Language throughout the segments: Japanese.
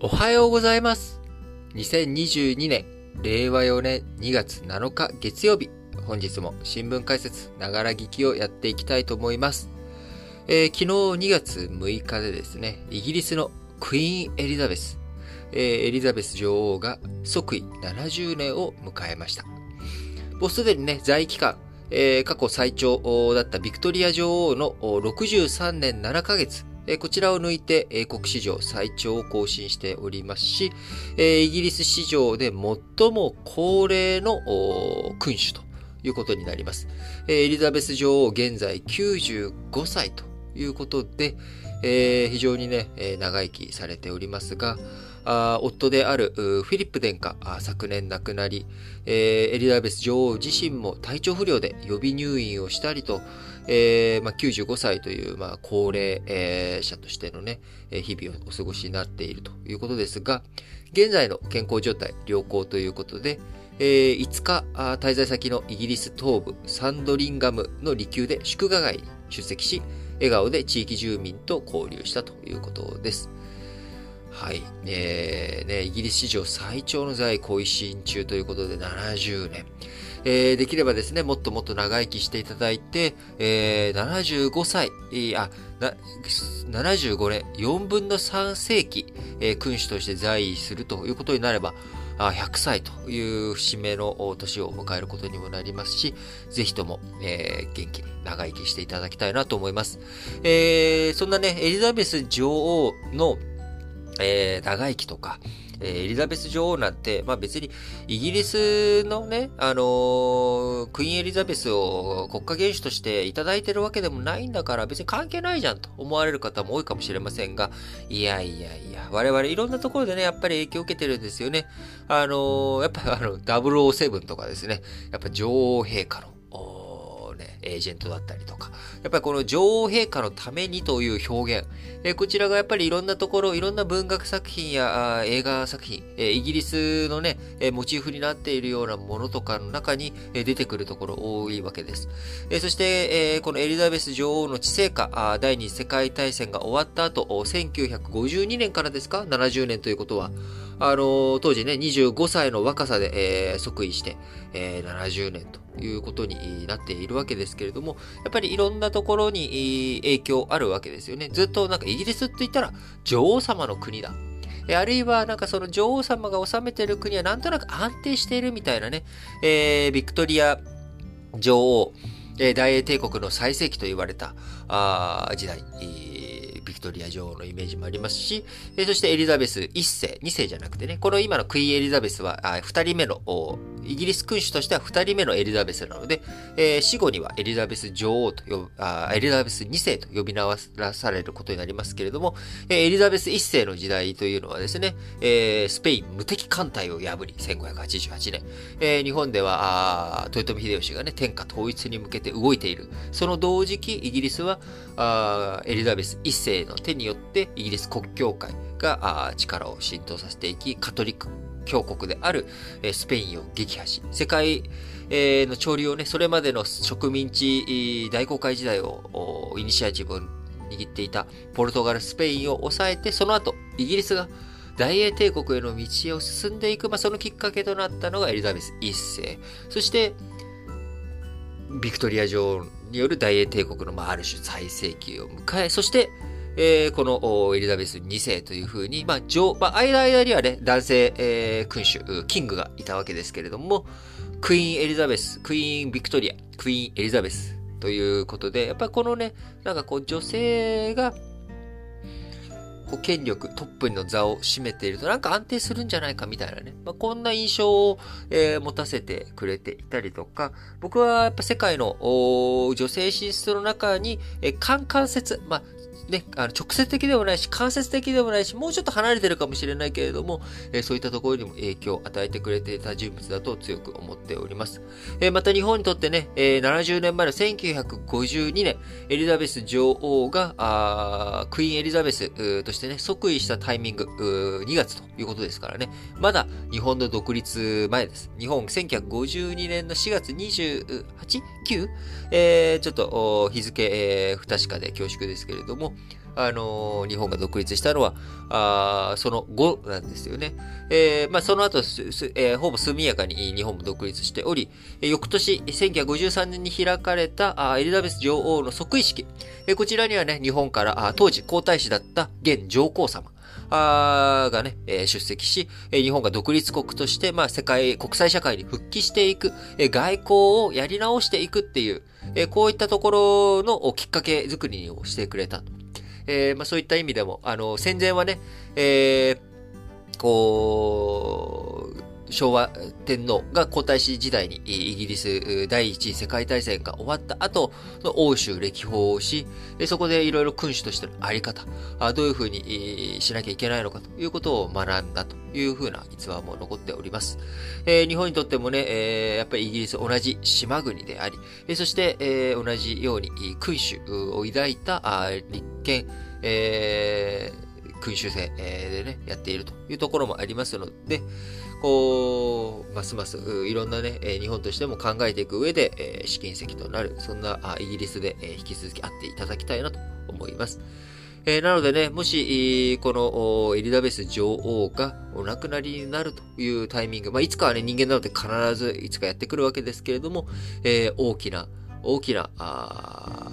おはようございます。2022年、令和4年2月7日月曜日、本日も新聞解説、ながら聞きをやっていきたいと思います。えー昨日2月6日でですね、イギリスのクイーンエリザベス、えーエリザベス女王が即位70年を迎えました。もうすでにね、在位期間、えー過去最長だったビクトリア女王の63年7ヶ月、こちらを抜いて英国史上最長を更新しておりますし、イギリス史上で最も高齢の君主ということになります。エリザベス女王現在95歳ということで、非常にね、長生きされておりますが、夫であるフィリップ殿下、昨年亡くなり、エリザベス女王自身も体調不良で予備入院をしたりと、えーまあ、95歳という、まあ、高齢、えー者としてのね、日々をお過ごしになっているということですが、現在の健康状態良好ということで、えー5日滞在先のイギリス東部サンドリンガムの離宮で祝賀会に出席し、笑顔で地域住民と交流したということです。はい。えーね、イギリス史上最長の在位後遺症中ということで70年。えーできればですね、もっともっと長生きしていただいて、えー75歳、えあ、な、75年、4分の3世紀、えー君主として在位するということになれば、あ100歳という節目の年を迎えることにもなりますし、ぜひとも、えー元気に長生きしていただきたいなと思います。えーそんなね、エリザベス女王の、えー長生きとか、えーエリザベス女王なんて、まあ別にイギリスのね、あのークイーンエリザベスを国家元首としていただいてるわけでもないんだから別に関係ないじゃんと思われる方も多いかもしれませんが、いやいやいや、我々いろんなところでね、やっぱり影響を受けてるんですよね。あのーやっぱあの、007とかですね、やっぱ女王陛下の、エージェントだったりとか、やっぱりこの女王陛下のためにという表現、えこちらがやっぱりいろんなところ、いろんな文学作品や映画作品、えイギリスのね、えモチーフになっているようなものとかの中に、え出てくるところ多いわけです。えそして、えこのエリザベス女王の治世下、第二次世界大戦が終わった後、1952年からですか ?70 年ということは。あの当時ね、25歳の若さで、えー即位して、えー70年ということになっているわけですけれども、やっぱりいろんなところに影響あるわけですよね。ずっとなんかイギリスって言ったら女王様の国だ。あるいはなんかその女王様が治めている国はなんとなく安定しているみたいなね、えービクトリア女王、えー大英帝国の最盛期と言われたあ時代、ビクトリア女王のイメージもありますし、えーそしてエリザベス1世、2世じゃなくてね、この今のクイーンエリザベスはあ2人目の、イギリス君主としては2人目のエリザベスなので、えー死後にはエリザベス女王と呼、あエリザベス2世と呼び名らされることになりますけれども、えーエリザベス1世の時代というのはですね、えースペイン無敵艦隊を破り、1588年、えー日本では、あ豊臣秀吉がね、天下統一に向けて動いている。その同時期、イギリスは、あエリザベス1世の手によって、イギリス国教会が力を浸透させていき、カトリック教国である、スペインを撃破し、世界、えの潮流をね、それまでの植民地大航海時代を、イニシアチブを握っていたポルトガル、スペインを抑えて、その後、イギリスが大英帝国への道を進んでいく、まあ、そのきっかけとなったのがエリザベス1世。そして、ビクトリア女王による大英帝国の、まあ、ある種最盛期を迎え、そして、えーこのエリザベス2世というふうに、まあ、女王、まあ、間間にはね、男性、えー君主、キングがいたわけですけれども、クイーンエリザベス、クイーンビクトリア、クイーンエリザベスということで、やっぱりこのね、なんかこう女性が、こう権力、トップの座を占めているとなんか安定するんじゃないかみたいなね。まあ、こんな印象を、えー持たせてくれていたりとか、僕はやっぱ世界のおー女性進出の中に、えー間関節、まあ、ね、あの直接的でもないし、間接的でもないし、もうちょっと離れてるかもしれないけれども、えーそういったところにも影響を与えてくれていた人物だと強く思っております。えーまた日本にとってね、えー70年前の1952年、エリザベス女王が、あクイーンエリザベスとしてね、即位したタイミング、2月ということですからね、まだ日本の独立前です。日本1952年の4月28 9、え、ちょっと日付、えー、不確かで恐縮ですけれども、あのー、日本が独立したのは、あその後なんですよね。えー、まあ、その後、えー、ほぼ速やかに日本も独立しており、翌年、1953年に開かれたあエリザベス女王の即位式、えー、こちらにはね、日本からあ当時皇太子だった現上皇様、あがね、えー、出席し、日本が独立国として、まあ、世界、国際社会に復帰していく、えー、外交をやり直していくっていう、えー、こういったところのきっかけ作りをしてくれたと。えー、まあ、そういった意味でも、あの、戦前はね、えー、こう、昭和天皇が皇太子時代にイギリス第一次世界大戦が終わった後の、欧州歴訪をし、そこでいろいろ君主としてのあり方、どういうふうにしなきゃいけないのかということを学んだというふうな逸話も残っております。日本にとってもね、やっぱりイギリス同じ島国であり、そして同じように君主を抱いた立憲、えー君主制でね、やっているというところもありますので、こう、ますますいろんなね、日本としても考えていく上で、試金石となる、そんなイギリスで引き続き会っていただきたいなと思います。えー、なのでね、もし、このエリザベス女王がお亡くなりになるというタイミング、まあ、いつかはね、人間なので必ずいつかやってくるわけですけれども、えー、大きな、大きな、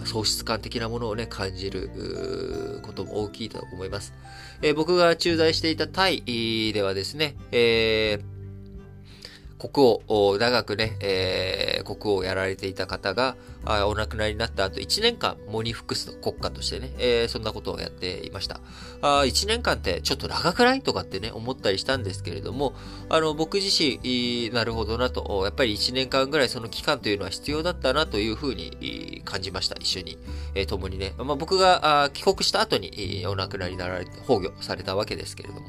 喪失感的なものをね、感じることも大きいと思います。えー、僕が駐在していたタイではですね、えー国王、長くね、えー、国王をやられていた方が、お亡くなりになった後、1年間、モニフクス国家としてね、えー、そんなことをやっていました。あ1年間ってちょっと長くないとかってね、思ったりしたんですけれども、あの、僕自身、なるほどなと、やっぱり1年間ぐらいその期間というのは必要だったなというふうに感じました。一緒に、えー、共にね。まあ、僕が帰国した後にお亡くなりになられて、崩御されたわけですけれども、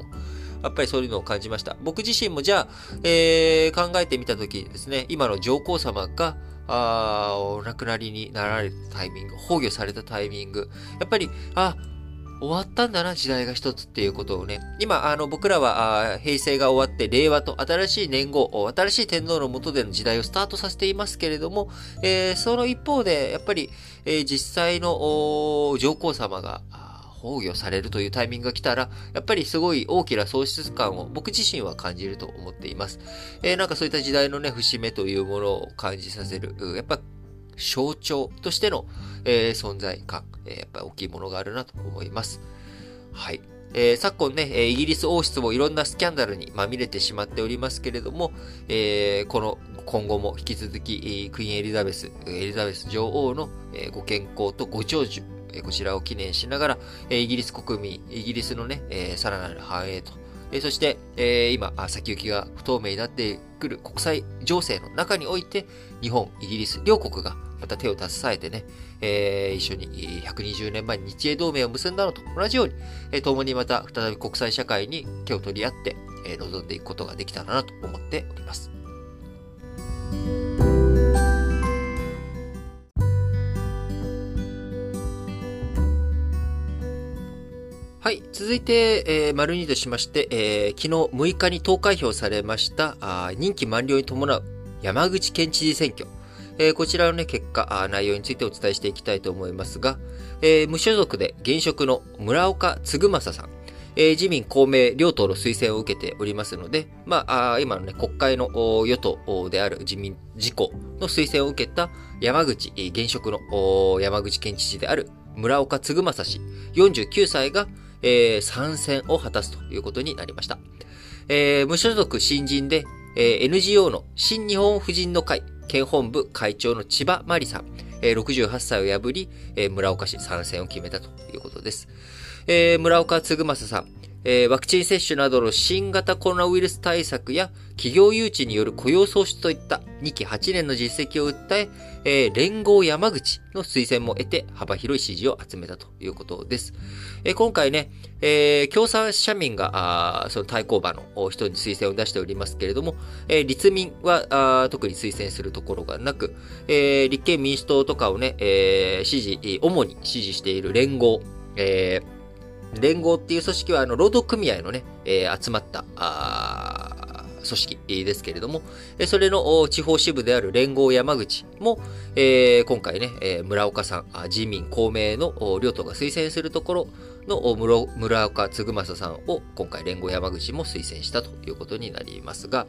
やっぱりそういうのを感じました。僕自身もじゃあ、えー、考えてみたときですね、今の上皇様が、あお亡くなりになられたタイミング、崩御されたタイミング、やっぱり、あ、終わったんだな、時代が一つっていうことをね。今、あの、僕らは、平成が終わって、令和と新しい年号、新しい天皇の下での時代をスタートさせていますけれども、えー、その一方で、やっぱり、えー、実際の上皇様が、崩御されるというタイミングが来たら、やっぱりすごい大きな喪失感を僕自身は感じると思っています。えー、なんかそういった時代のね、節目というものを感じさせる、やっぱ象徴としての、えー、存在感、えー、やっぱり大きいものがあるなと思います。はい。えー、昨今ね、イギリス王室もいろんなスキャンダルにまみれてしまっておりますけれども、えー、この今後も引き続き、クイーンエリザベス、エリザベス女王のご健康とご長寿、こちらを記念しながら、イギリス国民、イギリスのね、さらなる繁栄と、そして、今、先行きが不透明になってくる国際情勢の中において、日本、イギリス両国がまた手を携えてね、え、一緒に120年前に日英同盟を結んだのと同じように、え、共にまた再び国際社会に手を取り合って、えー、臨んでいくことができたらなと思っております。はい。続いて、えー、丸2としまして、えー、昨日6日に投開票されましたあ任期満了に伴う山口県知事選挙。えー、こちらのね、結果あ、内容についてお伝えしていきたいと思いますが、えー、無所属で現職の村岡嗣正さん、えー、自民、公明、両党の推薦を受けておりますので、まあ、あ今のね、国会の与党である自民、自公の推薦を受けた山口、現職の山口県知事である村岡嗣正氏、49歳が、えー、参戦を果たすということになりました。えー、無所属新人で、えー、NGO の新日本婦人の会、県本部会長の千葉真理さん、えー、68歳を破り、えー、村岡市参戦を決めたということです。えー、村岡嗣正さん、えー、ワクチン接種などの新型コロナウイルス対策や企業誘致による雇用創出といった2期8年の実績を訴え、えー、連合山口の推薦も得て幅広い支持を集めたということです。えー、今回ね、え、共産社民が、あその対抗馬の人に推薦を出しておりますけれども、え、立民はあ特に推薦するところがなく、え、立憲民主党とかをね、え、支持、主に支持している連合、えー、連合っていう組織は、あの、労働組合のね、えー、集まった、あ組織ですけれども、それの地方支部である連合山口も、えー、今回ね、えー、村岡さん、自民、公明の両党が推薦するところの村岡嗣正さんを今回連合山口も推薦したということになりますが、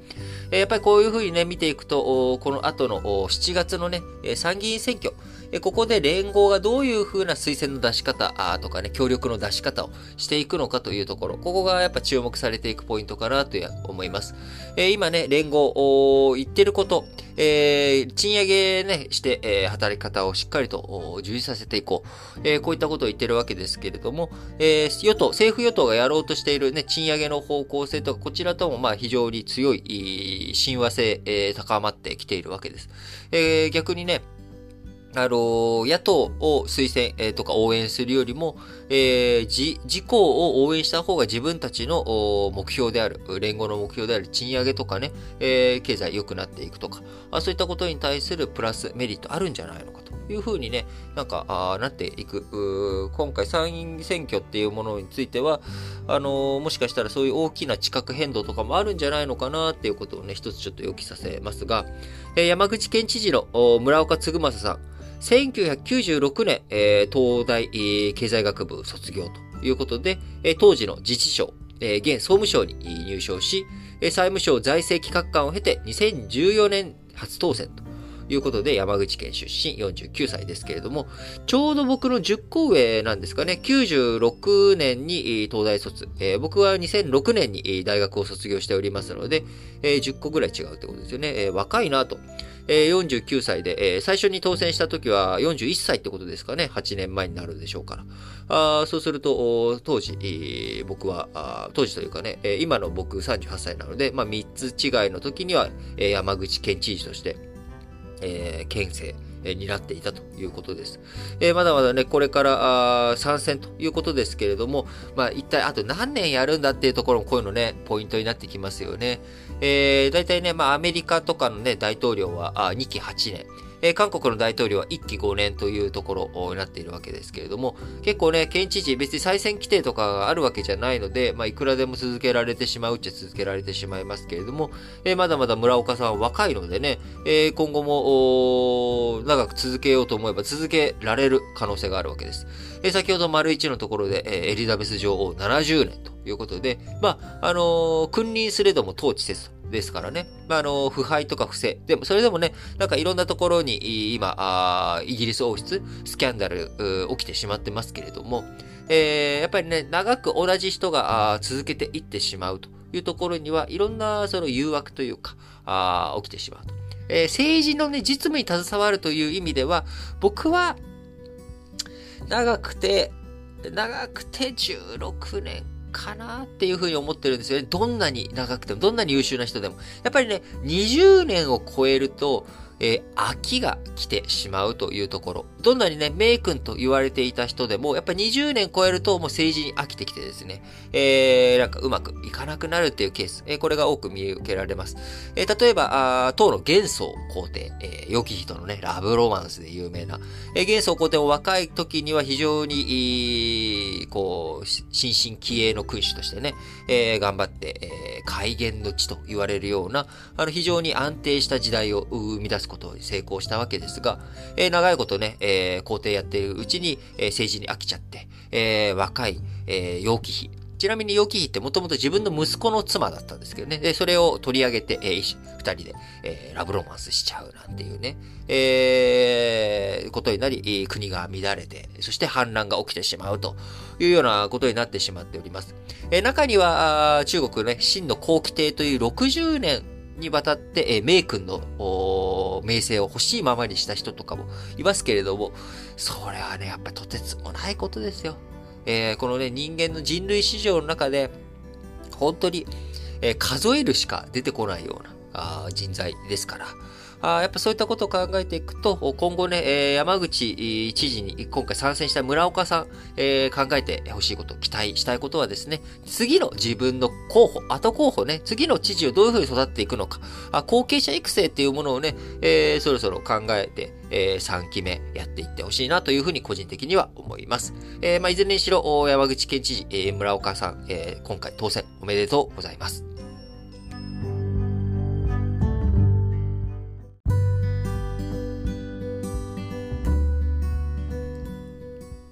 やっぱりこういうふうにね、見ていくと、この後の7月のね、参議院選挙、ここで連合がどういうふうな推薦の出し方あとかね、協力の出し方をしていくのかというところ、ここがやっぱ注目されていくポイントかなと思います。え今ね、連合、言ってること、えー、賃上げね、して、えー、働き方をしっかりと充実させていこう。えー、こういったことを言ってるわけですけれども、え、与党、政府与党がやろうとしているね、賃上げの方向性とか、こちらともまあ非常に強い、親和性、え、高まってきているわけです。え、逆にね、あの、野党を推薦、えー、とか応援するよりも、えー、自、自公を応援した方が自分たちの目標である、連合の目標である賃上げとかね、えー、経済良くなっていくとかあ、そういったことに対するプラスメリットあるんじゃないのかというふうにね、なんか、あなっていく。今回参院選挙っていうものについては、あのもしかしたらそういう大きな地殻変動とかもあるんじゃないのかなっていうことをね、一つちょっと予期させますが、えー、山口県知事の村岡嗣正さん、1996年、えー、東大、えー、経済学部卒業ということで、えー、当時の自治省、えー、現総務省に入省し、えー、債務省財政企画官を経て2014年初当選ということで山口県出身49歳ですけれども、ちょうど僕の10個上なんですかね、96年に東大卒、えー、僕は2006年に大学を卒業しておりますので、えー、10個ぐらい違うってことですよね。えー、若いなと。えー、49歳で、えー、最初に当選した時は41歳ってことですかね。8年前になるでしょうから。あそうすると、当時、えー、僕はあ、当時というかね、えー、今の僕38歳なので、まあ、3つ違いの時には、えー、山口県知事として、えー、県政、え、担っていたということです。え、まだまだね、これから参戦ということですけれども、まあ一体あと何年やるんだっていうところもこういうのね、ポイントになってきますよね。えー、大体ね、まあアメリカとかのね、大統領はあ2期8年。えー、韓国の大統領は1期5年というところになっているわけですけれども、結構ね、県知事、別に再選規定とかがあるわけじゃないので、まあ、いくらでも続けられてしまうっちゃ続けられてしまいますけれども、えー、まだまだ村岡さんは若いのでね、えー、今後も、長く続けようと思えば続けられる可能性があるわけです。えー、先ほど丸1のところで、えー、エリザベス女王70年ということで、まあ、あの、君臨すれども統治せずと。ですからね。まあ、あの、腐敗とか不正。でも、それでもね、なんかいろんなところに今、あイギリス王室、スキャンダル、起きてしまってますけれども、えー、やっぱりね、長く同じ人が続けていってしまうというところには、いろんなその誘惑というか、あ起きてしまうと。えー、政治のね、実務に携わるという意味では、僕は、長くて、長くて16年かなっていうふうに思ってるんですよね。どんなに長くても、どんなに優秀な人でも。やっぱりね、20年を超えると、えー、飽きが来てしまうというところ。どんなにね、メイ君と言われていた人でも、やっぱり20年超えるともう政治に飽きてきてですね、えー、なんかうまくいかなくなるっていうケース、えー、これが多く見受けられます。えー、例えば、あ当の元宗皇帝、えー、良き人のね、ラブロマンスで有名な、えー、元宗皇帝も若い時には非常に、こう、新進気鋭の君主としてね、えー、頑張って、えー、改元の地と言われるような、あの、非常に安定した時代を生み出すことに成功したわけですが、えー、長いことね、え皇帝やってるうちに、えー、政治に飽きちゃって、えー、若い、えー、楊貴妃、ちなみに、楊貴妃ってもともと自分の息子の妻だったんですけどね。で、それを取り上げて、えー、二人で、えー、ラブロマンスしちゃうなんていうね、えー、ことになり、国が乱れて、そして反乱が起きてしまうというようなことになってしまっております。えー、中には、中国ね、真の後期帝という60年にわたって、えー、メイ君の、名声を欲しいままにした人とかもいますけれども、それはね、やっぱりとてつもないことですよ。えー、このね、人間の人類史上の中で、本当に、えー、数えるしか出てこないようなあ人材ですから、あやっぱそういったことを考えていくと、今後ね、えー、山口知事に今回参戦した村岡さん、えー、考えてほしいこと、期待したいことはですね、次の自分の候補、後候補ね、次の知事をどういうふうに育っていくのか、あ後継者育成っていうものをね、えー、そろそろ考えて、えー、3期目やっていってほしいなというふうに個人的には思います。えー、まあ、いずれにしろ、山口県知事、えー、村岡さん、えー、今回当選おめでとうございます。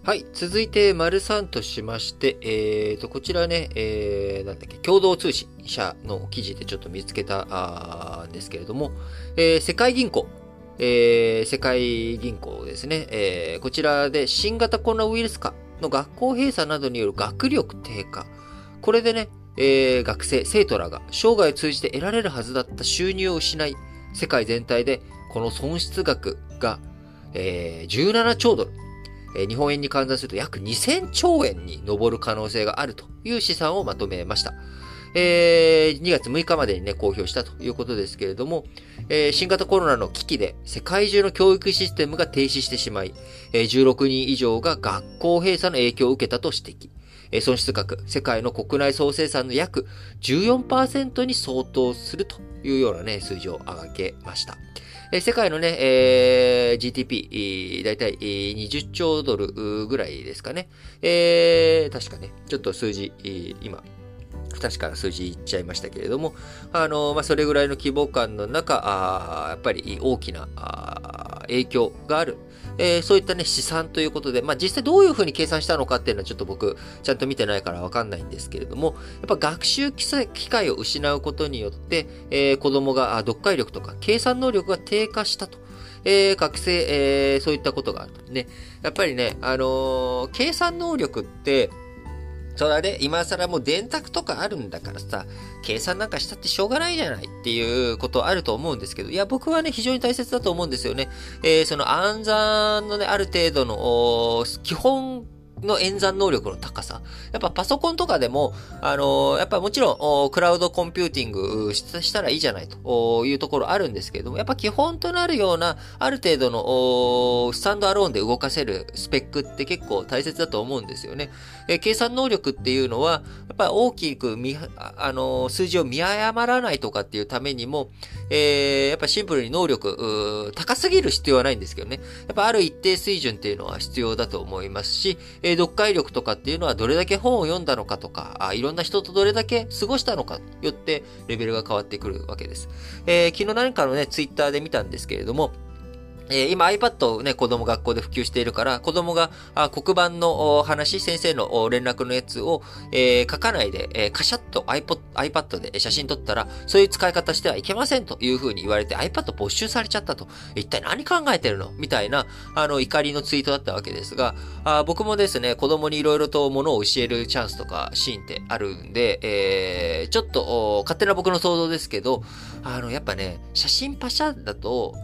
はい。続いて、丸3としまして、えーと、こちらね、えー、なんだっけ、共同通信社の記事でちょっと見つけた、あんですけれども、えー、世界銀行、えー、世界銀行ですね、えー、こちらで新型コロナウイルス化の学校閉鎖などによる学力低下。これでね、えー、学生、生徒らが生涯を通じて得られるはずだった収入を失い、世界全体でこの損失額が、えー、17兆ドル、え日本円に換算すると約2000兆円に上る可能性があるという試算をまとめました。えー、2月6日までにね、公表したということですけれども、えー、新型コロナの危機で世界中の教育システムが停止してしまい、えー、16人以上が学校閉鎖の影響を受けたと指摘。えー、損失額、世界の国内総生産の約14%に相当するというようなね、数字を挙げました。え世界のね、えー、GDP、だいたい20兆ドルぐらいですかね。えー、確かね、ちょっと数字、今、確かな数字言っちゃいましたけれども、あの、まあ、それぐらいの規模感の中、あやっぱり大きな影響がある。えー、そういったね、試算ということで、まあ、実際どういうふうに計算したのかっていうのはちょっと僕、ちゃんと見てないからわかんないんですけれども、やっぱ学習機会を失うことによって、えー、子供が読解力とか計算能力が低下したと。えー、学生、えー、そういったことがあると。ね。やっぱりね、あのー、計算能力って、それで、今更もう電卓とかあるんだからさ、計算なんかしたってしょうがないじゃないっていうことあると思うんですけど、いや、僕はね、非常に大切だと思うんですよね。えー、その暗算のね、ある程度の、基本の演算能力の高さ。やっぱパソコンとかでも、あのー、やっぱもちろん、クラウドコンピューティングしたらいいじゃないというところあるんですけれども、やっぱ基本となるような、ある程度のスタンドアローンで動かせるスペックって結構大切だと思うんですよね。え計算能力っていうのは、やっぱり大きく見、あのー、数字を見誤らないとかっていうためにも、えー、やっぱシンプルに能力、高すぎる必要はないんですけどね。やっぱある一定水準っていうのは必要だと思いますし、え、読解力とかっていうのはどれだけ本を読んだのかとか、あいろんな人とどれだけ過ごしたのかによってレベルが変わってくるわけです。えー、昨日何かのね、ツイッターで見たんですけれども、え、今 iPad をね、子供学校で普及しているから、子供があ黒板の話、先生の連絡のやつを、えー、書かないで、えー、カシャッと iPod, iPad で写真撮ったら、そういう使い方してはいけませんという風に言われて iPad 没収されちゃったと。一体何考えてるの？みたいな、あの、怒りのツイートだったわけですが、あ僕もですね、子供に色々と物を教えるチャンスとかシーンってあるんで、えー、ちょっと、勝手な僕の想像ですけど、あの、やっぱね、写真パシャだと、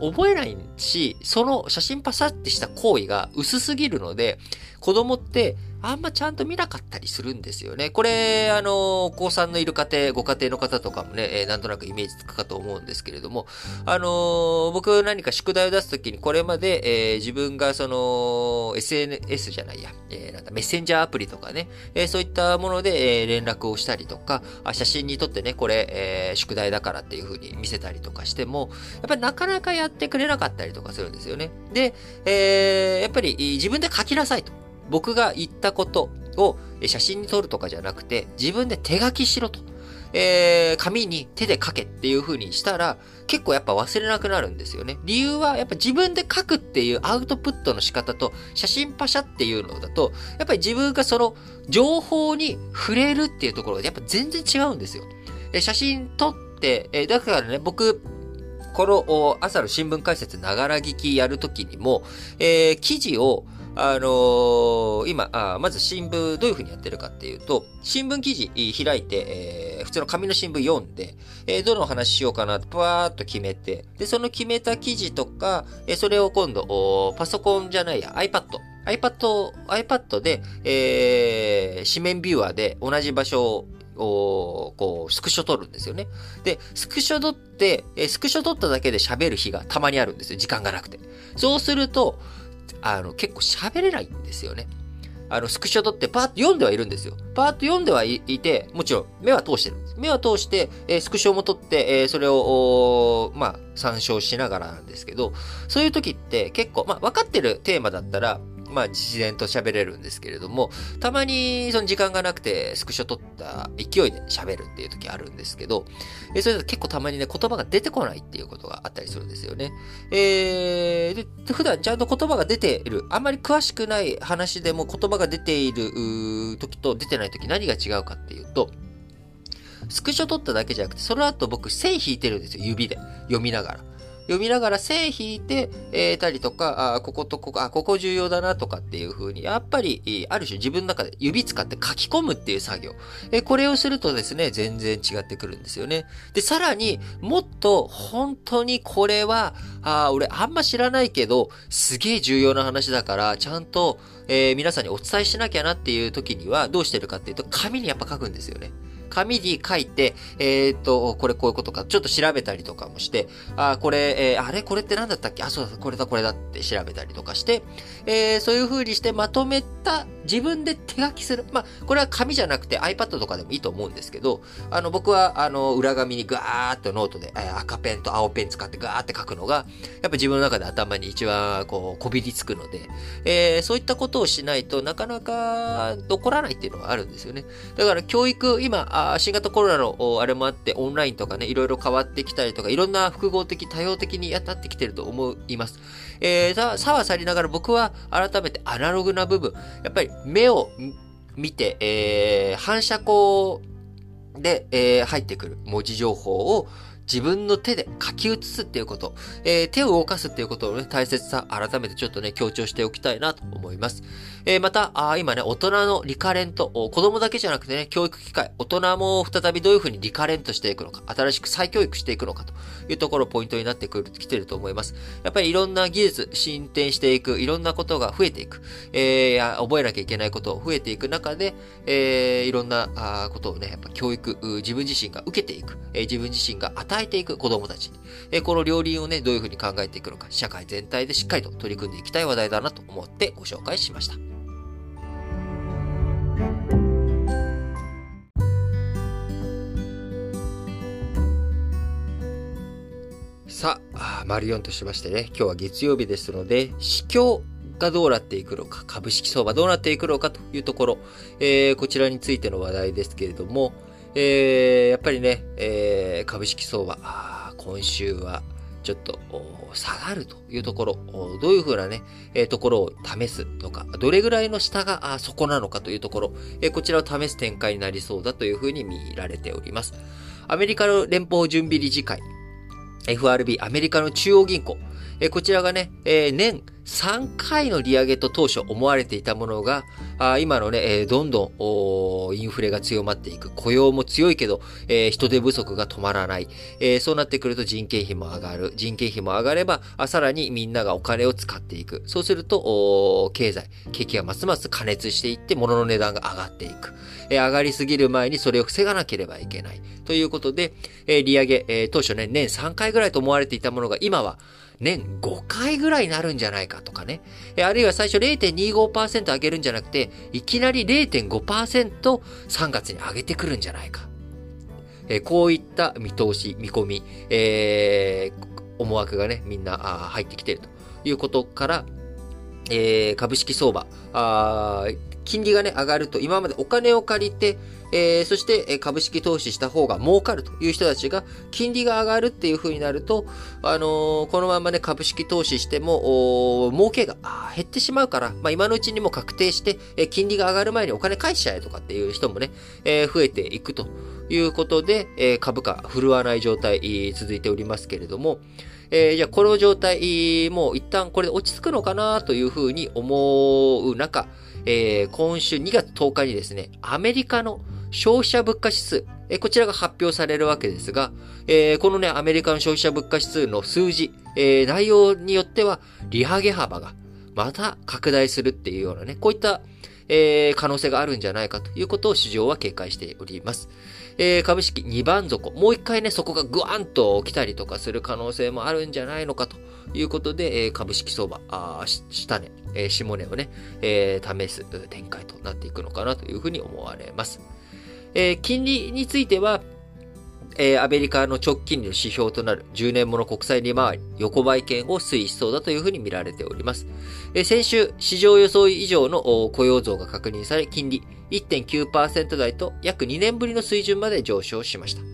覚えないし、その写真パサってした行為が薄すぎるので、子供ってあんまちゃんと見なかったりするんですよね。これ、あの、高3のいる家庭、ご家庭の方とかもね、えー、なんとなくイメージつくかと思うんですけれども、あのー、僕何か宿題を出すときにこれまで、えー、自分がその、SNS じゃないや、えー、なんだ、メッセンジャーアプリとかね、えー、そういったもので、えー、連絡をしたりとか、あ写真に撮ってね、これ、えー、宿題だからっていう風に見せたりとかしても、やっぱりなかなかやってくれなかったりとかするんですよね。で、えー、やっぱり自分で書きなさいと。僕が言ったことを写真に撮るとかじゃなくて、自分で手書きしろと。えー、紙に手で書けっていう風にしたら、結構やっぱ忘れなくなるんですよね。理由は、やっぱ自分で書くっていうアウトプットの仕方と、写真パシャっていうのだと、やっぱり自分がその情報に触れるっていうところで、やっぱ全然違うんですよ。え写真撮って、えだからね、僕、この朝の新聞解説ながら聞きやるときにも、えー、記事をあのー、今あ、まず新聞どういうふうにやってるかっていうと、新聞記事開いて、えー、普通の紙の新聞読んで、えー、どの話しようかなってパーっと決めて、で、その決めた記事とか、え、それを今度、パソコンじゃないや、iPad。iPad、iPad で、えー、紙面ビューアーで同じ場所をこう、スクショ撮るんですよね。で、スクショ撮って、えスクショ撮っただけで喋る日がたまにあるんですよ。時間がなくて。そうすると、あの、結構喋れないんですよね。あの、スクショ撮ってパーッと読んではいるんですよ。パーッと読んではいて、もちろん目は通してるんです。目は通して、えー、スクショも撮って、えー、それを、まあ、参照しながらなんですけど、そういう時って結構、まあ、分かってるテーマだったら、まあ、自然と喋れるんですけれども、たまに、その時間がなくて、スクショ撮った勢いで喋るっていう時あるんですけど、えそれだと結構たまにね、言葉が出てこないっていうことがあったりするんですよね。えー、で、普段ちゃんと言葉が出ている、あんまり詳しくない話でも言葉が出ている時と出てない時何が違うかっていうと、スクショ撮っただけじゃなくて、その後僕線引いてるんですよ、指で。読みながら。読みながら線引いて、えー、たりとか、あこことここ、あ、ここ重要だなとかっていう風に、やっぱり、ある種自分の中で指使って書き込むっていう作業。えー、これをするとですね、全然違ってくるんですよね。で、さらに、もっと本当にこれは、あ俺あんま知らないけど、すげえ重要な話だから、ちゃんと、えー、皆さんにお伝えしなきゃなっていう時には、どうしてるかっていうと、紙にやっぱ書くんですよね。紙に書いて、えー、っと、これこういうことか、ちょっと調べたりとかもして、あ、これ、えー、あれ？これって何だったっけ？あ、そうだ、これだ、これだって調べたりとかして、えー、そういう風にしてまとめた、自分で手書きする。まあ、これは紙じゃなくて iPad とかでもいいと思うんですけど、あの、僕は、あの、裏紙にガーッとノートで、え、赤ペンと青ペン使ってガーって書くのが、やっぱ自分の中で頭に一番、こう、こびりつくので、えー、そういったことをしないとなかなか残らないっていうのがあるんですよね。だから教育、今、あ新型コロナのあれもあって、オンラインとかね、いろいろ変わってきたりとか、いろんな複合的、多様的にやったってきてると思います。えー、さはさりながら僕は改めてアナログな部分、やっぱり目を見て、えー、反射光で、えー、入ってくる文字情報を自分の手で書き写すっていうこと、えー、手を動かすっていうことのね、大切さ、改めてちょっとね、強調しておきたいなと思います。えー、また、あ今ね、大人のリカレント、子供だけじゃなくてね、教育機会、大人も再びどういうふうにリカレントしていくのか、新しく再教育していくのかというところポイントになってくる、来てると思います。やっぱりいろんな技術、進展していく、いろんなことが増えていく、えー、覚えなきゃいけないことを増えていく中で、えー、いろんなあことをね、やっぱ教育、自分自身が受けていく、えー、自分自身が与えていく子供たちに、えー、この両輪をね、どういうふうに考えていくのか、社会全体でしっかりと取り組んでいきたい話題だなと思ってご紹介しました。さあ、丸4としましてね、今日は月曜日ですので、市況がどうなっていくのか、株式相場どうなっていくのかというところ、えー、こちらについての話題ですけれども、えー、やっぱりね、えー、株式相場、今週はちょっと下がるというところ、どういうふうなね、えー、ところを試すのか、どれぐらいの下が底なのかというところ、えー、こちらを試す展開になりそうだというふうに見られております。アメリカの連邦準備理事会、FRB、アメリカの中央銀行、えこちらがね、え年3回の利上げと当初思われていたものが、あ今のね、えー、どんどんインフレが強まっていく。雇用も強いけど、えー、人手不足が止まらない、えー、そうなってくると人件費も上がる。人件費も上がれば、あさらにみんながお金を使っていく。そうすると、経済、景気がますます加熱していって、物の値段が上がっていく。え上がりすぎる前にそれを防がなければいけない。ということで、え利上げ、え当初ね、年3回ぐらいと思われていたものが、今は、年5回ぐらいになるんじゃないかとかね。あるいは最初0.25%上げるんじゃなくて、いきなり0.5%、3月に上げてくるんじゃないか。えこういった見通し、見込み、えー、思惑がね、みんな入ってきているということから、えー、株式相場、金利がね、上がると、今までお金を借りて、えー、そして株式投資した方が儲かるという人たちが、金利が上がるっていう風になると、あのー、このままね、株式投資しても、儲けが減ってしまうから、まあ、今のうちにも確定して、金利が上がる前にお金返しちゃえとかっていう人もね、え、増えていくということで、え株価振るわない状態続いておりますけれども、えー、じゃあこの状態、もう一旦これで落ち着くのかなというふうに思う中、えー、今週2月10日にですね、アメリカの消費者物価指数、え、こちらが発表されるわけですが、えー、このね、アメリカの消費者物価指数の数字、えー、内容によっては、利上げ幅がまた拡大するっていうようなね、こういった、えー、可能性があるんじゃないかということを市場は警戒しております。えー、株式2番底、もう一回ね、そこがグワンと来たりとかする可能性もあるんじゃないのかということで、えー、株式相場、あ下値、えー、下値をね、えー、試す展開となっていくのかなというふうに思われます。えー、金利については、えー、アメリカの直近の指標となる10年もの国債利回り、横ばい圏を推移しそうだというふうに見られております。えー、先週、市場予想以上の雇用増が確認され、金利1.9%台と約2年ぶりの水準まで上昇しました。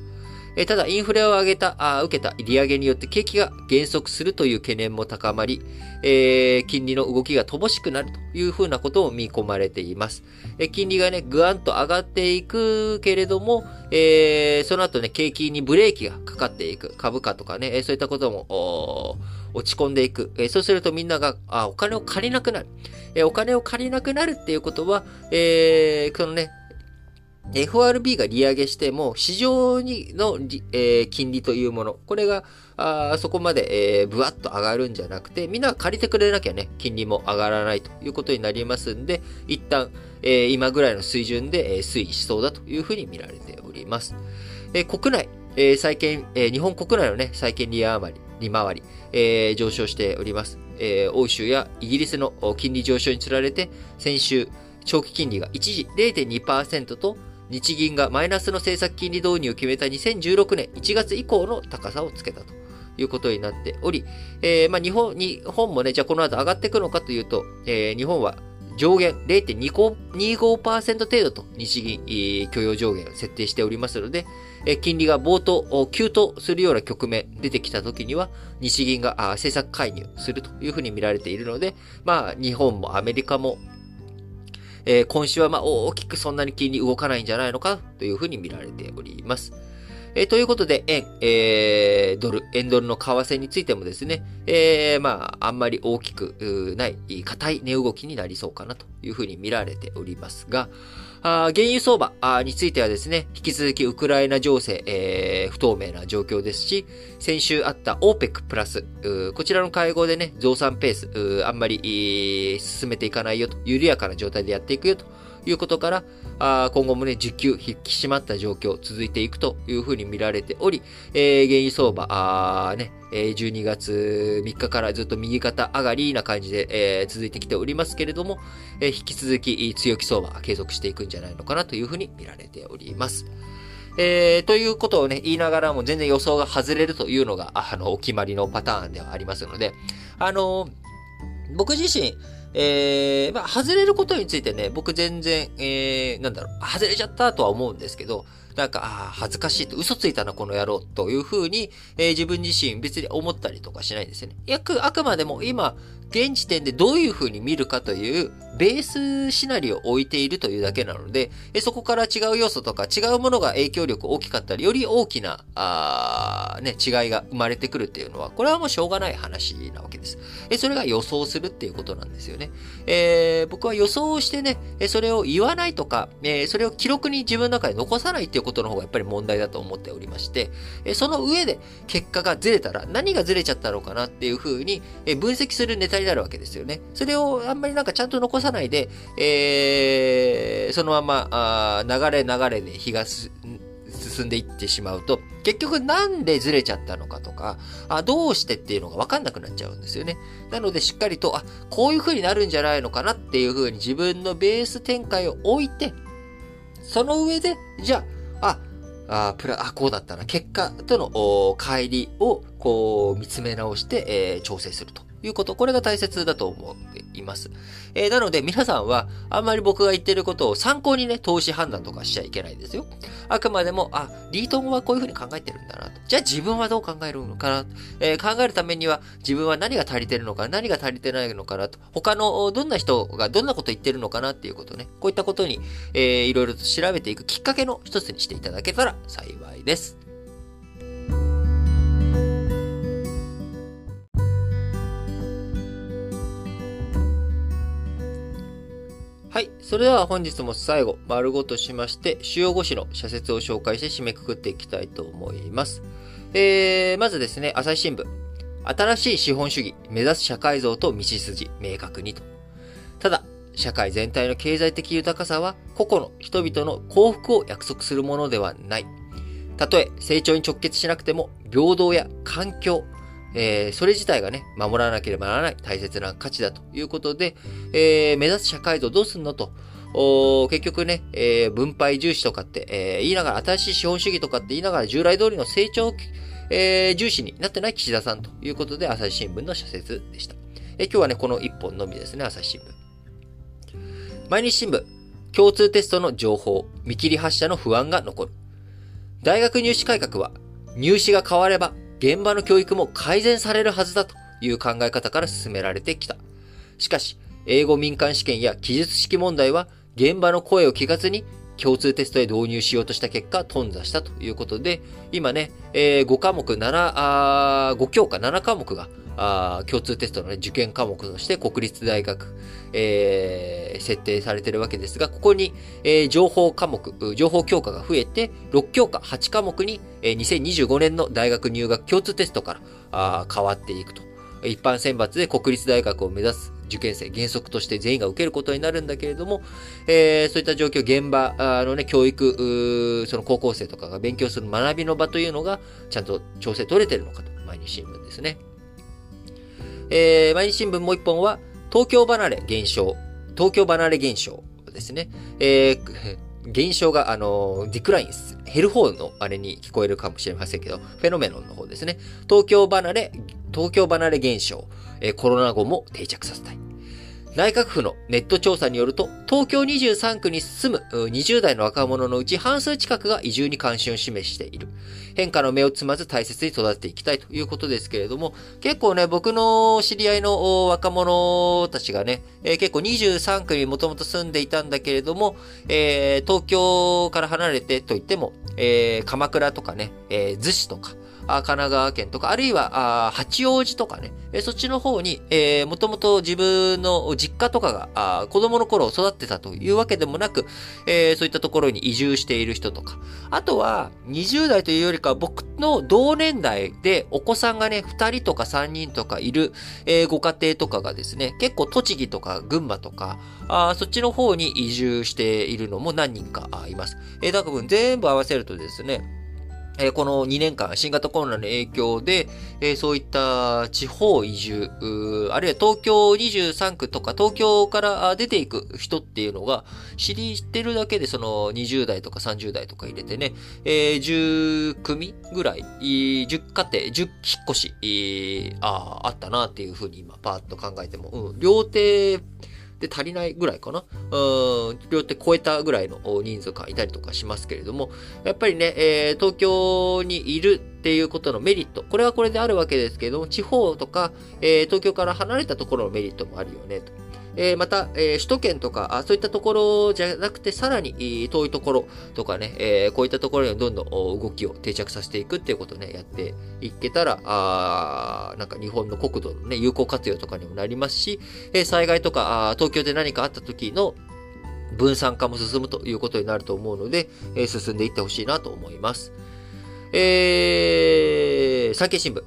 えただ、インフレを上げた、あ受けた利上げによって景気が減速するという懸念も高まり、えー、金利の動きが乏しくなるというふうなことを見込まれています。え金利がね、ぐわんと上がっていくけれども、えー、その後ね、景気にブレーキがかかっていく。株価とかね、そういったことも、落ち込んでいく。えそうするとみんなが、あ、お金を借りなくなる。えお金を借りなくなるっていうことは、えー、このね、FRB が利上げしても、市場にの、えー、金利というもの、これが、あそこまで、えー、ぶわっと上がるんじゃなくて、みんな借りてくれなきゃね、金利も上がらないということになりますんで、一旦、えー、今ぐらいの水準で、えー、推移しそうだというふうに見られております。えー、国内、えー、債券、えー、日本国内のね、債券利回り、利回り、えー、上昇しております。えー、欧州やイギリスの金利上昇につられて、先週、長期金利が一時0.2%と日銀がマイナスの政策金利導入を決めた2016年1月以降の高さをつけたということになっており、えー、まあ日本、日本もね、じゃあこの後上がっていくのかというと、えー、日本は上限0.25%程度と日銀許容上限を設定しておりますので、金利が冒頭、急騰するような局面出てきた時には、日銀が政策介入するというふうに見られているので、まあ、日本もアメリカもえー、今週はま大きくそんなに金利動かないんじゃないのかというふうに見られております。えー、ということで、円、えー、ドル、円ドルの為替についてもですね、えー、まあ、あんまり大きくない、硬い値動きになりそうかなというふうに見られておりますが、あ原油相場あについてはですね、引き続きウクライナ情勢、えー、不透明な状況ですし、先週あった OPEC プラス、こちらの会合でね、増産ペース、あんまり進めていかないよと、緩やかな状態でやっていくよということから、あ今後もね、需給引き締まった状況続いていくというふうに見られており、えー、原油相場、あね、12月3日からずっと右肩上がりな感じで、えー、続いてきておりますけれども、えー、引き続き強気相場継続していくんじゃないのかなというふうに見られております。えー、ということをね、言いながらも全然予想が外れるというのが、あの、お決まりのパターンではありますので、あの僕自身、えー、まあ、外れることについてね、僕全然、えー、なんだろう、外れちゃったとは思うんですけど、なんか、ああ、恥ずかしいと、嘘ついたな、この野郎、というふうに、えー、自分自身別に思ったりとかしないんですよね。約、あくまでも今、現時点でどういうふうに見るかというベースシナリオを置いているというだけなので、そこから違う要素とか違うものが影響力大きかったり、より大きな、あね、違いが生まれてくるっていうのは、これはもうしょうがない話なわけです。それが予想するっていうことなんですよね。えー、僕は予想をしてね、それを言わないとか、えそれを記録に自分の中で残さないっていうことの方がやっぱり問題だと思っておりまして、その上で結果がずれたら何がずれちゃったのかなっていうふうに分析するネタになるわけですよね。それをあんまりなんかちゃんと残さないで、えー、そのまま、あ流れ流れで日が進んでいってしまうと、結局なんでずれちゃったのかとか、あどうしてっていうのがわかんなくなっちゃうんですよね。なのでしっかりと、あ、こういう風になるんじゃないのかなっていう風に自分のベース展開を置いて、その上で、じゃあ、あ、あプラ、あ、こうだったな。結果との乖離を、こう、見つめ直して、えー、調整すると。いうこと、これが大切だと思っています。えー、なので皆さんはあんまり僕が言ってることを参考にね、投資判断とかしちゃいけないですよ。あくまでも、あ、リートンはこういうふうに考えてるんだなと。じゃあ自分はどう考えるのかな、えー、考えるためには自分は何が足りてるのか、何が足りてないのかなと。他のどんな人がどんなこと言ってるのかなっていうことね。こういったことに、えー、いろいろと調べていくきっかけの一つにしていただけたら幸いです。はい。それでは本日も最後、丸ごとしまして、主要5紙の社説を紹介して締めくくっていきたいと思います。えー、まずですね、朝日新聞。新しい資本主義、目指す社会像と道筋、明確にと。ただ、社会全体の経済的豊かさは、個々の人々の幸福を約束するものではない。たとえ成長に直結しなくても、平等や環境、えー、それ自体がね、守らなければならない大切な価値だということで、えー、目指す社会像どうすんのとお結局ね、えー、分配重視とかって、えー、言いながら、新しい資本主義とかって言いながら、従来通りの成長、えー、重視になってない岸田さんということで、朝日新聞の社説でした。え今日はね、この一本のみですね、朝日新聞。毎日新聞、共通テストの情報、見切り発車の不安が残る。大学入試改革は、入試が変われば、現場の教育も改善されるはずだという考え方から進められてきた。しかし、英語民間試験や記述式問題は、現場の声を聞かずに共通テストへ導入しようとした結果、頓挫したということで、今ね、えー、5科目、7、あ5教科、7科目が、あ共通テストの、ね、受験科目として国立大学、えー、設定されてるわけですが、ここに、えー、情報科目、情報教科が増えて、6教科、8科目に、えー、2025年の大学入学共通テストからあ変わっていくと。一般選抜で国立大学を目指す受験生、原則として全員が受けることになるんだけれども、えー、そういった状況、現場のね、教育、その高校生とかが勉強する学びの場というのが、ちゃんと調整取れてるのかと、毎日新聞ですね。えー、毎日新聞もう一本は、東京離れ現象、東京離れ現象ですね。えー、現象が、あの、ディクライン。減る方のあれに聞こえるかもしれませんけど、フェノメノンの方ですね。東京離れ、東京離れ現象、えー、コロナ後も定着させたい。内閣府のネット調査によると、東京23区に住む20代の若者のうち半数近くが移住に関心を示している。変化の目をつまず大切に育てていきたいということですけれども、結構ね、僕の知り合いの若者たちがね、えー、結構23区にもともと住んでいたんだけれども、えー、東京から離れてといっても、えー、鎌倉とかね、え逗子とか、神奈川県とか、あるいは八王子とかね、そっちの方に、えー、もともと自分の実家とかが子供の頃育ってたというわけでもなく、えー、そういったところに移住している人とか、あとは20代というよりか僕の同年代でお子さんがね、2人とか3人とかいる、えー、ご家庭とかがですね、結構栃木とか群馬とか、あそっちの方に移住しているのも何人かいます。えー、だから全部合わせるとですね、えこの2年間、新型コロナの影響で、えそういった地方移住、あるいは東京23区とか東京から出ていく人っていうのが知りってるだけでその20代とか30代とか入れてね、え、10組ぐらい、10家庭、10引っ越し、ああったなっていうふうに今パーッと考えても、うん、両手で足りないぐらいかな。うん、両手超えたぐらいの人数がいたりとかしますけれども、やっぱりね、えー、東京にいるっていうことのメリット、これはこれであるわけですけれども、地方とか、えー、東京から離れたところのメリットもあるよね、と。えー、また、えー、首都圏とか、そういったところじゃなくて、さらに遠いところとかね、えー、こういったところにどんどん動きを定着させていくっていうことをね、やっていけたら、あなんか日本の国土のね、有効活用とかにもなりますし、え災害とか、東京で何かあった時の分散化も進むということになると思うので、え進んでいってほしいなと思います。えー、産経新聞。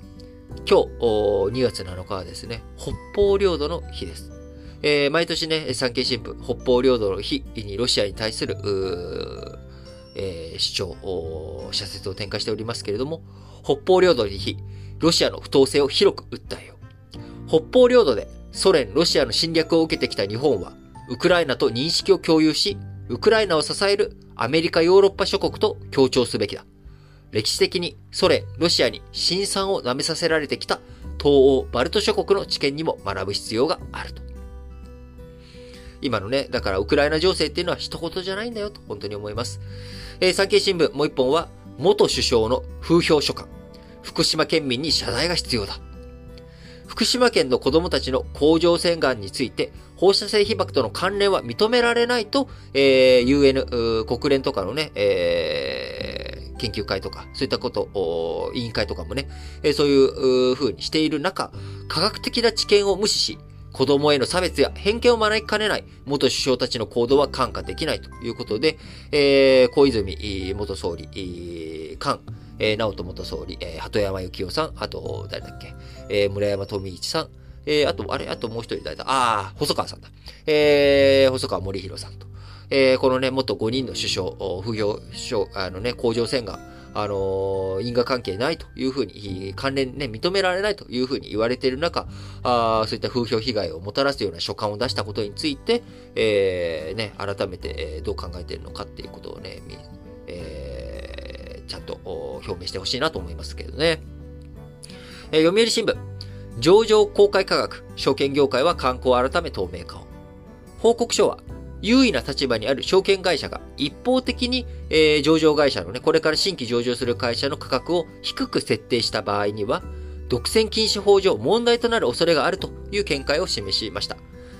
今日、2月7日はですね、北方領土の日です。えー、毎年ね、産経新聞、北方領土の日にロシアに対する、えー、主張、社説を展開しておりますけれども、北方領土の日、ロシアの不当性を広く訴えよう。北方領土でソ連、ロシアの侵略を受けてきた日本は、ウクライナと認識を共有し、ウクライナを支えるアメリカ、ヨーロッパ諸国と協調すべきだ。歴史的にソ連、ロシアに辛酸を舐めさせられてきた東欧、バルト諸国の知見にも学ぶ必要があると。今のね、だからウクライナ情勢っていうのは一言じゃないんだよと本当に思います。えー、産経新聞もう一本は、元首相の風評書簡。福島県民に謝罪が必要だ。福島県の子供たちの甲状腺がんについて、放射性被曝との関連は認められないと、えー、UN、国連とかのね、えー、研究会とか、そういったこと、委員会とかもね、えー、そういう風にしている中、科学的な知見を無視し、子供への差別や偏見を招きかねない元首相たちの行動は看過できないということで、えー、小泉元総理、菅、えー、直人元総理、えー、鳩山幸夫さん、あと、誰だっけ、えー、村山富一さん、えー、あと、あれ、あともう一人誰だ？ああ、細川さんだ。えー、細川森弘さんと。えー、このね、元5人の首相、不評、首相、あのね、甲状腺があの因果関係ないというふうに、関連ね、認められないというふうに言われている中、あそういった風評被害をもたらすような書簡を出したことについて、えー、ね、改めて、どう考えているのかっていうことをね、えー、ちゃんと表明してほしいなと思いますけどね。えー、読売新聞。上場公開価格、証券業界は観光改め透明化を。報告書は、優位な立場にある証券会社が一方的に、えー、上場会社のね、これから新規上場する会社の価格を低く設定した場合には、独占禁止法上問題となる恐れがあるという見解を示しました。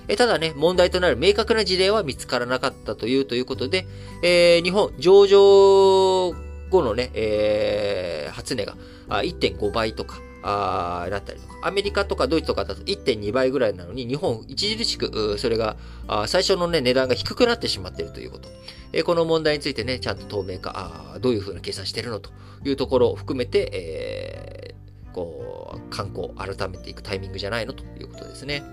えただね、問題となる明確な事例は見つからなかったというということで、えー、日本上場後のね、えー、初値が1.5倍とか、あだったりとか、アメリカとかドイツとかだと1.2倍ぐらいなのに、日本著しく、それが、あ最初のね、値段が低くなってしまっているということ。えこの問題についてね、ちゃんと透明化、あどういうふうな計算してるのというところを含めて、えー、こう、観光改めていくタイミングじゃないのということですね。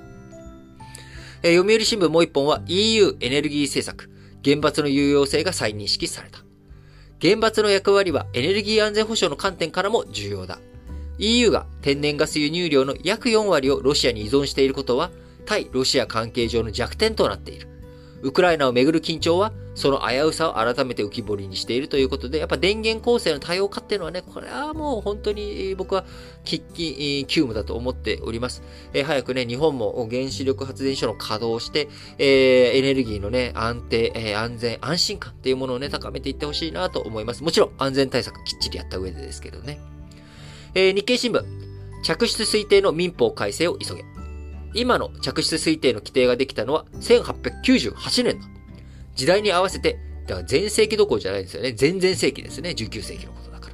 え読売新聞もう一本は EU エネルギー政策、原発の有用性が再認識された。原発の役割はエネルギー安全保障の観点からも重要だ。EU が天然ガス輸入量の約4割をロシアに依存していることは、対ロシア関係上の弱点となっている。ウクライナをめぐる緊張は、その危うさを改めて浮き彫りにしているということで、やっぱ電源構成の多様化っていうのはね、これはもう本当に僕は喫緊急務だと思っております。えー、早くね、日本も原子力発電所の稼働をして、えー、エネルギーのね、安定、えー、安全、安心感っていうものをね、高めていってほしいなと思います。もちろん安全対策きっちりやった上でですけどね。えー、日経新聞、着室推定の民法改正を急げ。今の着室推定の規定ができたのは1898年だ。時代に合わせて、だから前世紀どころじゃないですよね。前々世紀ですね。19世紀のことだか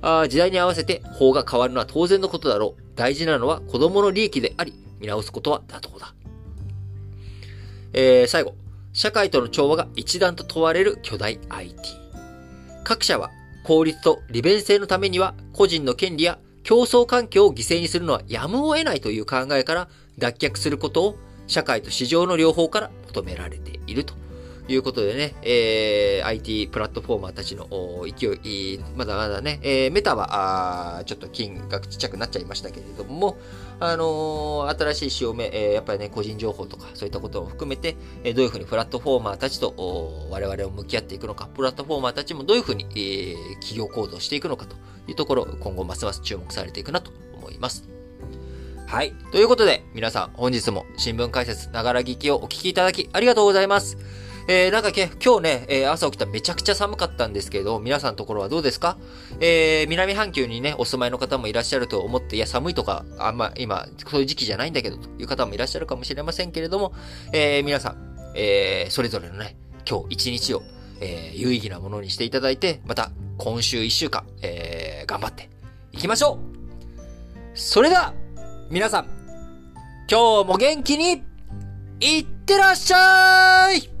ら。あ時代に合わせて法が変わるのは当然のことだろう。大事なのは子供の利益であり、見直すことは妥当だ。えー、最後。社会との調和が一段と問われる巨大 IT。各社は効率と利便性のためには個人の権利や競争環境を犠牲にするのはやむを得ないという考えから脱却することを社会と市場の両方から求められていると。いうことでね、えー、IT プラットフォーマーたちの勢い、まだまだね、えー、メタは、あちょっと金額ちっちゃくなっちゃいましたけれども、あのー、新しい潮目、えー、やっぱりね、個人情報とか、そういったことも含めて、えー、どういうふうにプラットフォーマーたちと我々を向き合っていくのか、プラットフォーマーたちもどういうふうに、えー、企業行動していくのかというところ、今後ますます注目されていくなと思います。はい。ということで、皆さん、本日も新聞解説、ながら聞きをお聞きいただきありがとうございます。えー、なんかけ、今日ね、えー、朝起きためちゃくちゃ寒かったんですけど、皆さんのところはどうですか？えー、南半球にね、お住まいの方もいらっしゃると思って、いや、寒いとか、あんま、今、そういう時期じゃないんだけど、という方もいらっしゃるかもしれませんけれども、えー、皆さん、えー、それぞれのね、今日一日を、えー、有意義なものにしていただいて、また、今週一週間、えー、頑張っていきましょう！それでは、皆さん、今日も元気に、いってらっしゃい！